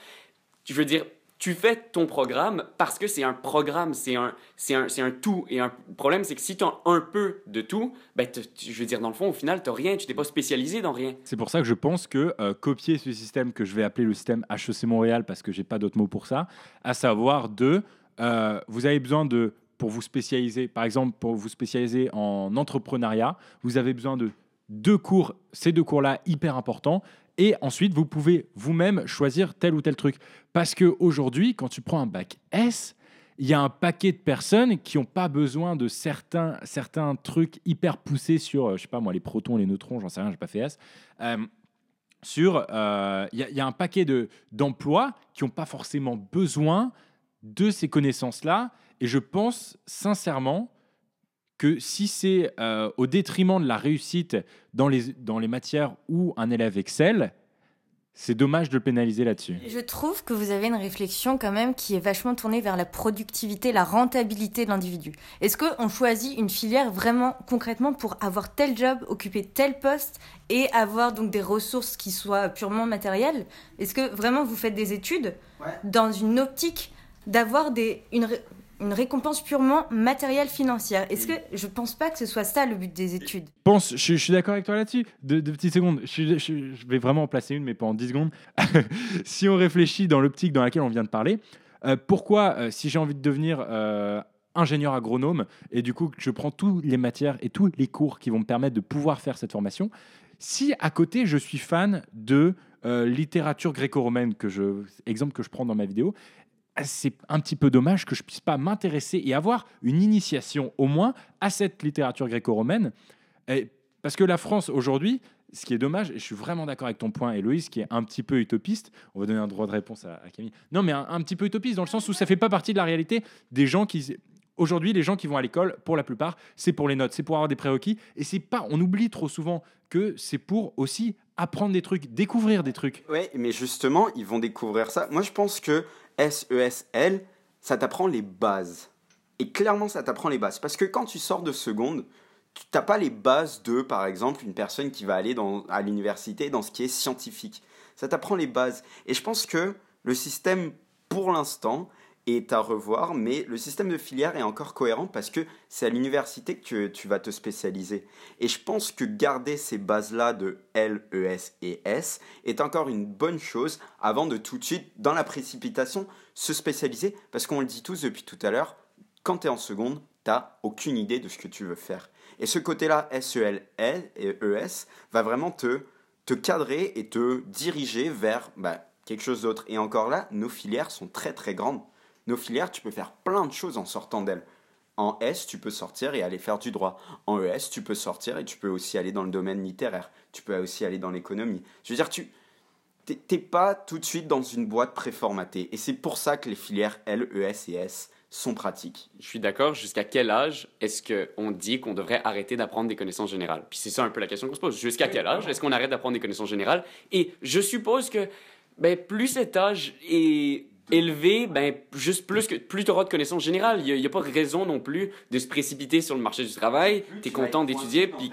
Je veux dire, tu fais ton programme parce que c'est un programme, c'est un, c'est un, un tout. Et un problème, c'est que si tu as un peu de tout, ben, je veux dire, dans le fond, au final, tu rien, tu t'es pas spécialisé dans rien. C'est pour ça que je pense que euh, copier ce système que je vais appeler le système HEC Montréal, parce que j'ai pas d'autre mot pour ça, à savoir de, euh, vous avez besoin de, pour vous spécialiser, par exemple, pour vous spécialiser en entrepreneuriat, vous avez besoin de deux cours, ces deux cours-là hyper importants, et ensuite vous pouvez vous-même choisir tel ou tel truc. Parce que aujourd'hui, quand tu prends un bac S, il y a un paquet de personnes qui n'ont pas besoin de certains, certains trucs hyper poussés sur, euh, je sais pas moi, les protons, les neutrons, j'en sais rien, j'ai pas fait S. Euh, sur, euh, il y, y a un paquet de d'emplois qui n'ont pas forcément besoin de ces connaissances-là. Et je pense sincèrement que si c'est euh, au détriment de la réussite dans les, dans les matières où un élève excelle, c'est dommage de le pénaliser là-dessus. Je trouve que vous avez une réflexion quand même qui est vachement tournée vers la productivité, la rentabilité de l'individu. Est-ce qu'on choisit une filière vraiment concrètement pour avoir tel job, occuper tel poste et avoir donc des ressources qui soient purement matérielles? Est-ce que vraiment vous faites des études dans une optique d'avoir des, une, une récompense purement matérielle financière Est-ce que je pense pas que ce soit ça le but des études? Pense, je, suis d'accord avec toi là-dessus. Deux, petites secondes. Je, vais vraiment en placer une, mais pas en 10 secondes. si on réfléchit dans l'optique dans laquelle on vient de parler, euh, pourquoi, euh, si j'ai envie de devenir euh, ingénieur agronome, et du coup, je prends toutes les matières et tous les cours qui vont me permettre de pouvoir faire cette formation, si à côté, je suis fan de euh, littérature gréco-romaine, que je, exemple que je prends dans ma vidéo, c'est un petit peu dommage que je puisse pas m'intéresser et avoir une initiation au moins à cette littérature gréco-romaine. Parce que la France aujourd'hui, ce qui est dommage, et je suis vraiment d'accord avec ton point, Héloïse, qui est un petit peu utopiste, on va donner un droit de réponse à, Camille. Non, mais un, petit peu utopiste dans le sens où ça fait pas partie de la réalité des gens qui. Aujourd'hui, les gens qui vont à l'école, pour la plupart, c'est pour les notes, c'est pour avoir des prérequis, et c'est pas. On oublie trop souvent que c'est pour aussi apprendre des trucs, découvrir des trucs. Ouais, mais justement, ils vont découvrir ça. Moi, je pense que SESL, ça t'apprend les bases. Et clairement, ça t'apprend les bases. Parce que quand tu sors de seconde, tu n'as pas les bases de, par exemple, une personne qui va aller à l'université dans ce qui est scientifique. Ça t'apprend les bases. Et je pense que le système, pour l'instant, est à revoir, mais le système de filière est encore cohérent parce que c'est à l'université que tu vas te spécialiser. Et je pense que garder ces bases-là de L, E, S et S est encore une bonne chose avant de tout de suite, dans la précipitation, se spécialiser. Parce qu'on le dit tous depuis tout à l'heure, quand tu es en seconde, tu aucune idée de ce que tu veux faire. Et ce côté-là, SEL et ES, va vraiment te, te cadrer et te diriger vers bah, quelque chose d'autre. Et encore là, nos filières sont très très grandes. Nos filières, tu peux faire plein de choses en sortant d'elles. En S, tu peux sortir et aller faire du droit. En ES, tu peux sortir et tu peux aussi aller dans le domaine littéraire. Tu peux aussi aller dans l'économie. Je veux dire, tu t'es- pas tout de suite dans une boîte préformatée. Et c'est pour ça que les filières L, ES et S sont pratiques. Je suis d'accord. Jusqu'à quel âge est-ce qu'on dit qu'on devrait arrêter d'apprendre des connaissances générales? Puis c'est ça un peu la question qu'on se pose. Jusqu'à quel âge est-ce qu'on arrête d'apprendre des connaissances générales? Et je suppose que ben, plus cet âge est élevé, ben, juste plus que plus tu auras de connaissances générales. Il n'y a, pas de raison non plus de se précipiter sur le marché du travail. Tu es content d'étudier. Puis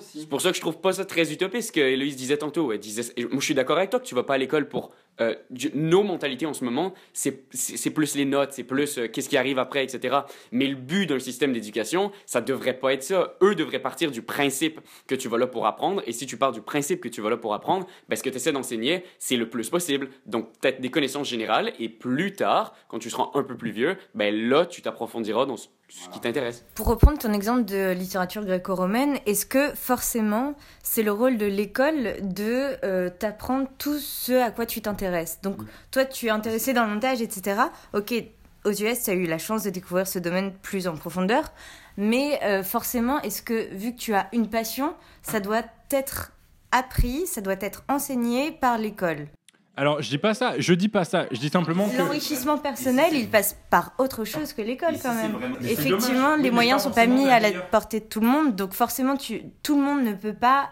c'est pour ça que je trouve pas ça très utopiste ce que Héloïse disait tantôt. Elle disait, moi, je suis d'accord avec toi que tu vas pas à l'école pour euh, nos mentalités en ce moment, c'est plus les notes, c'est plus euh, qu'est-ce qui arrive après, etc. Mais le but d'un système d'éducation, ça devrait pas être ça. Eux devraient partir du principe que tu vas là pour apprendre. Et si tu pars du principe que tu vas là pour apprendre, ben, ce que tu essaies d'enseigner, c'est le plus possible. Donc, peut-être des connaissances générales. Et plus tard, quand tu seras un peu plus vieux, ben là, tu t'approfondiras dans ce qui t'intéresse. Pour reprendre ton exemple de littérature gréco-romaine, est-ce que forcément c'est le rôle de l'école de euh, t'apprendre tout ce à quoi tu t'intéresses? Donc toi tu es intéressé dans le montage, etc. Ok, aux US tu as eu la chance de découvrir ce domaine plus en profondeur, mais euh, forcément est-ce que vu que tu as une passion, ça doit être appris, ça doit être enseigné par l'école? Alors, je dis pas ça, je dis pas ça, je dis simplement que. L'enrichissement personnel, il passe par autre chose que l'école quand même. Effectivement, les moyens sont pas mis à la portée de tout le monde, donc forcément, tu... tout le monde ne peut pas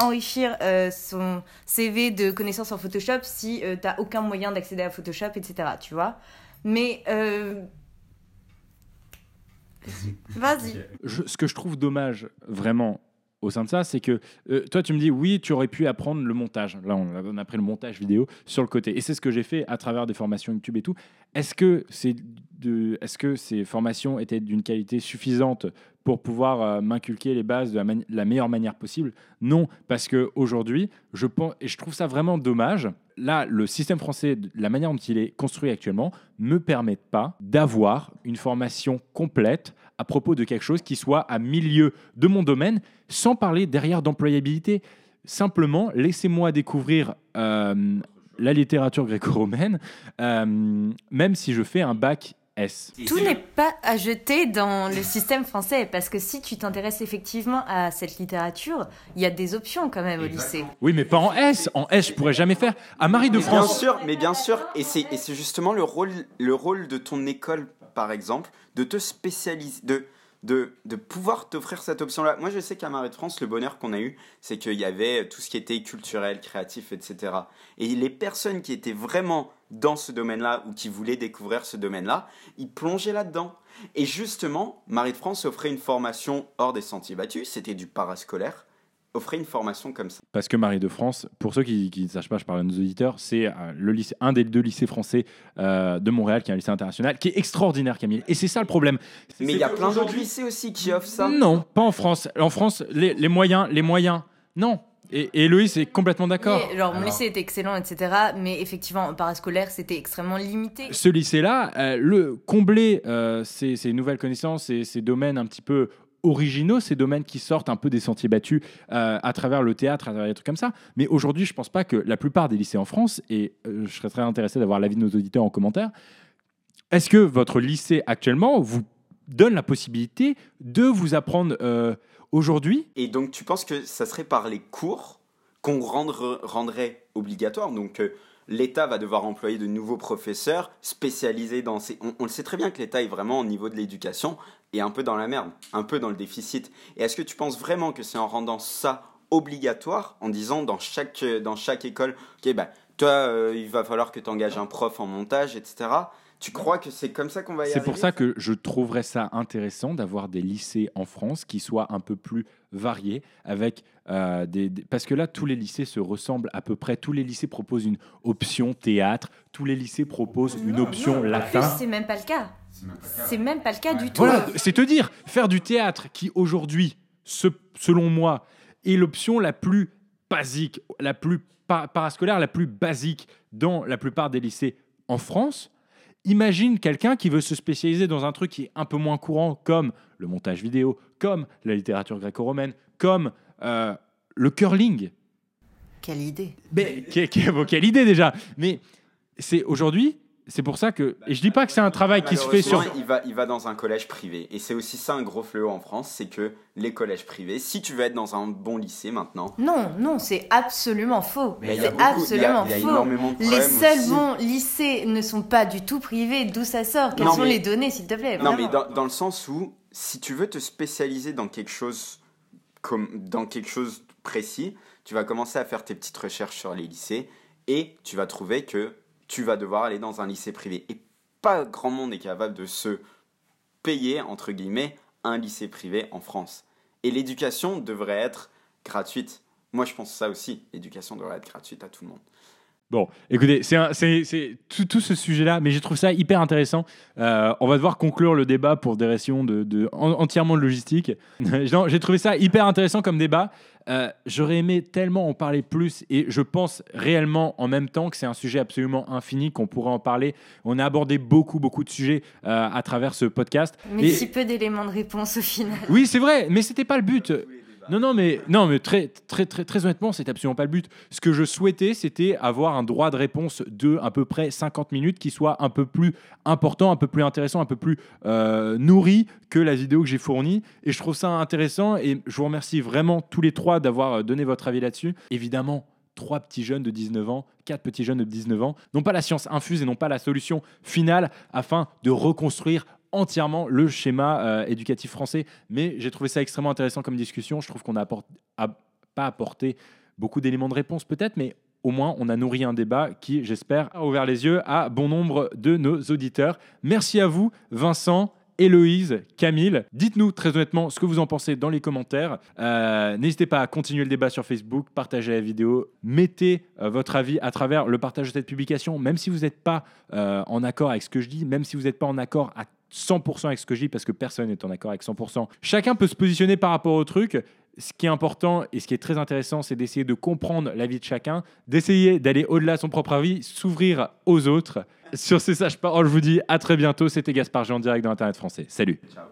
enrichir euh, son CV de connaissances en Photoshop si euh, tu n'as aucun moyen d'accéder à Photoshop, etc. Tu vois Mais. Euh... Vas-y. Ce que je trouve dommage, vraiment, au sein de ça, c'est que euh, toi, tu me dis, oui, tu aurais pu apprendre le montage. Là, on a, pris le montage vidéo sur le côté. Et c'est ce que j'ai fait à travers des formations YouTube et tout. Est-ce que, de, est-ce que ces formations étaient d'une qualité suffisante pour pouvoir euh, m'inculquer les bases de la, meilleure manière possible? Non, parce qu'aujourd'hui, je, pense, et je trouve ça vraiment dommage. Là, le système français, la manière dont il est construit actuellement, me permet pas d'avoir une formation complète à propos de quelque chose qui soit à milieu de mon domaine, sans parler derrière d'employabilité. Simplement, laissez-moi découvrir euh, la littérature gréco-romaine, euh, même si je fais un bac S. Tout n'est pas à jeter dans le système français, parce que si tu t'intéresses effectivement à cette littérature, il y a des options quand même au lycée. Oui, mais pas en S. En S, je pourrais jamais faire. À Marie de France. Bien sûr, mais bien sûr, et c'est justement le rôle, le rôle de ton école par exemple, de te spécialiser, de, de, de pouvoir t'offrir cette option-là. Moi, je sais qu'à Marais de France, le bonheur qu'on a eu, c'est qu'il y avait tout ce qui était culturel, créatif, etc. Et les personnes qui étaient vraiment dans ce domaine-là ou qui voulaient découvrir ce domaine-là, ils plongeaient là-dedans. Et justement, Marie de France offrait une formation hors des sentiers battus, c'était du parascolaire offrait une formation comme ça Parce que Marie de France, pour ceux qui ne sachent pas, je parle à nos auditeurs, c'est euh, le lycée, un des deux lycées français euh, de Montréal, qui est un lycée international, qui est extraordinaire, Camille. Et c'est ça le problème. Mais il y a plein d'autres lycées aussi qui offrent ça. Non, pas en France. En France, les, les moyens, les moyens, non. Et, et Loïs est complètement d'accord. Alors, mon lycée était excellent, etc. Mais effectivement, en parascolaire, c'était extrêmement limité. Ce lycée-là, euh, le combler ces, ces, nouvelles connaissances et ces domaines un petit peu originaux, ces domaines qui sortent un peu des sentiers battus euh, à travers le théâtre, à travers des trucs comme ça. Mais aujourd'hui, je ne pense pas que la plupart des lycées en France, et euh, je serais très intéressé d'avoir l'avis de nos auditeurs en commentaire, est-ce que votre lycée actuellement vous donne la possibilité de vous apprendre euh, aujourd'hui? Et donc, tu penses que ça serait par les cours qu'on rendrait obligatoire? Donc, l'État va devoir employer de nouveaux professeurs spécialisés dans ces... On, le sait très bien que l'État est vraiment au niveau de l'éducation et un peu dans la merde, un peu dans le déficit. Et est-ce que tu penses vraiment que c'est en rendant ça obligatoire, en disant dans chaque, dans chaque école, ok, bah, toi, euh, il va falloir que tu engages un prof en montage, etc. Tu crois que c'est comme ça qu'on va y arriver C'est pour ça que je trouverais ça intéressant d'avoir des lycées en France qui soient un peu plus variés, avec euh, des, parce que là tous les lycées se ressemblent à peu près. Tous les lycées proposent une option théâtre, tous les lycées proposent une option latin. C'est même pas le cas. C'est même pas le cas du tout. Voilà, c'est te dire faire du théâtre qui aujourd'hui, selon moi, est l'option la plus basique, la plus parascolaire, la plus basique dans la plupart des lycées en France imagine quelqu'un qui veut se spécialiser dans un truc qui est un peu moins courant, comme le montage vidéo, comme la littérature gréco-romaine, comme euh, le curling. Quelle idée Mais, quelle idée déjà Mais c'est aujourd'hui, c'est pour ça que. Et je dis pas que c'est un travail qui se fait sur. Il va, il va dans un collège privé. Et c'est aussi ça un gros fléau en France c'est que les collèges privés, si tu veux être dans un bon lycée maintenant. Non, non, c'est absolument faux. C'est absolument faux. les seuls bons lycées ne sont pas du tout privés. D'où ça sort? Quelles sont les données, s'il te plaît? Non, mais dans, dans, le sens où, si tu veux te spécialiser dans quelque chose, comme, dans quelque chose précis, tu vas commencer à faire tes petites recherches sur les lycées et tu vas trouver que tu vas devoir aller dans un lycée privé. Et pas grand monde est capable de se payer, entre guillemets, un lycée privé en France. Et l'éducation devrait être gratuite. Moi, je pense ça aussi. L'éducation devrait être gratuite à tout le monde. Bon, écoutez, c'est tout, tout, ce sujet-là, mais je trouve ça hyper intéressant. Euh, on va devoir conclure le débat pour des raisons de, de entièrement de logistique. J'ai trouvé ça hyper intéressant comme débat. Euh, j'aurais aimé tellement en parler plus et je pense réellement en même temps que c'est un sujet absolument infini, qu'on pourrait en parler. On a abordé beaucoup, beaucoup de sujets euh, à travers ce podcast. Mais si peu d'éléments de réponse au final. Oui, c'est vrai, mais c'était pas le but. Non, non, mais, non, mais très, très, très, très honnêtement, c'est absolument pas le but. Ce que je souhaitais, c'était avoir un droit de réponse de à peu près 50 minutes qui soit un peu plus important, un peu plus intéressant, un peu plus euh, nourri que la vidéo que j'ai fournie. Et je trouve ça intéressant et je vous remercie vraiment tous les trois d'avoir euh, donné votre avis là-dessus. Évidemment, trois petits jeunes de 19 ans, quatre petits jeunes de 19 ans, n'ont pas la science infuse et n'ont pas la solution finale afin de reconstruire entièrement le schéma euh, éducatif français. Mais j'ai trouvé ça extrêmement intéressant comme discussion. Je trouve qu'on n'a pas apporté beaucoup d'éléments de réponse peut-être, mais au moins on a nourri un débat qui, j'espère, a ouvert les yeux à bon nombre de nos auditeurs. Merci à vous, Vincent. Héloïse, Camille. Dites-nous très honnêtement ce que vous en pensez dans les commentaires. Euh, n'hésitez pas à continuer le débat sur Facebook, partagez la vidéo, mettez euh, votre avis à travers le partage de cette publication, même si vous n'êtes pas en accord avec ce que je dis, même si vous n'êtes pas en accord à 100% avec ce que je dis parce que personne n'est en accord avec 100%. Chacun peut se positionner par rapport au truc. Ce qui est important et ce qui est très intéressant, c'est d'essayer de comprendre la vie de chacun, d'essayer d'aller au-delà de son propre avis, s'ouvrir aux autres. Sur ces sages paroles, je vous dis à très bientôt. C'était Gaspard Jean direct dans Internet français. Salut. Ciao.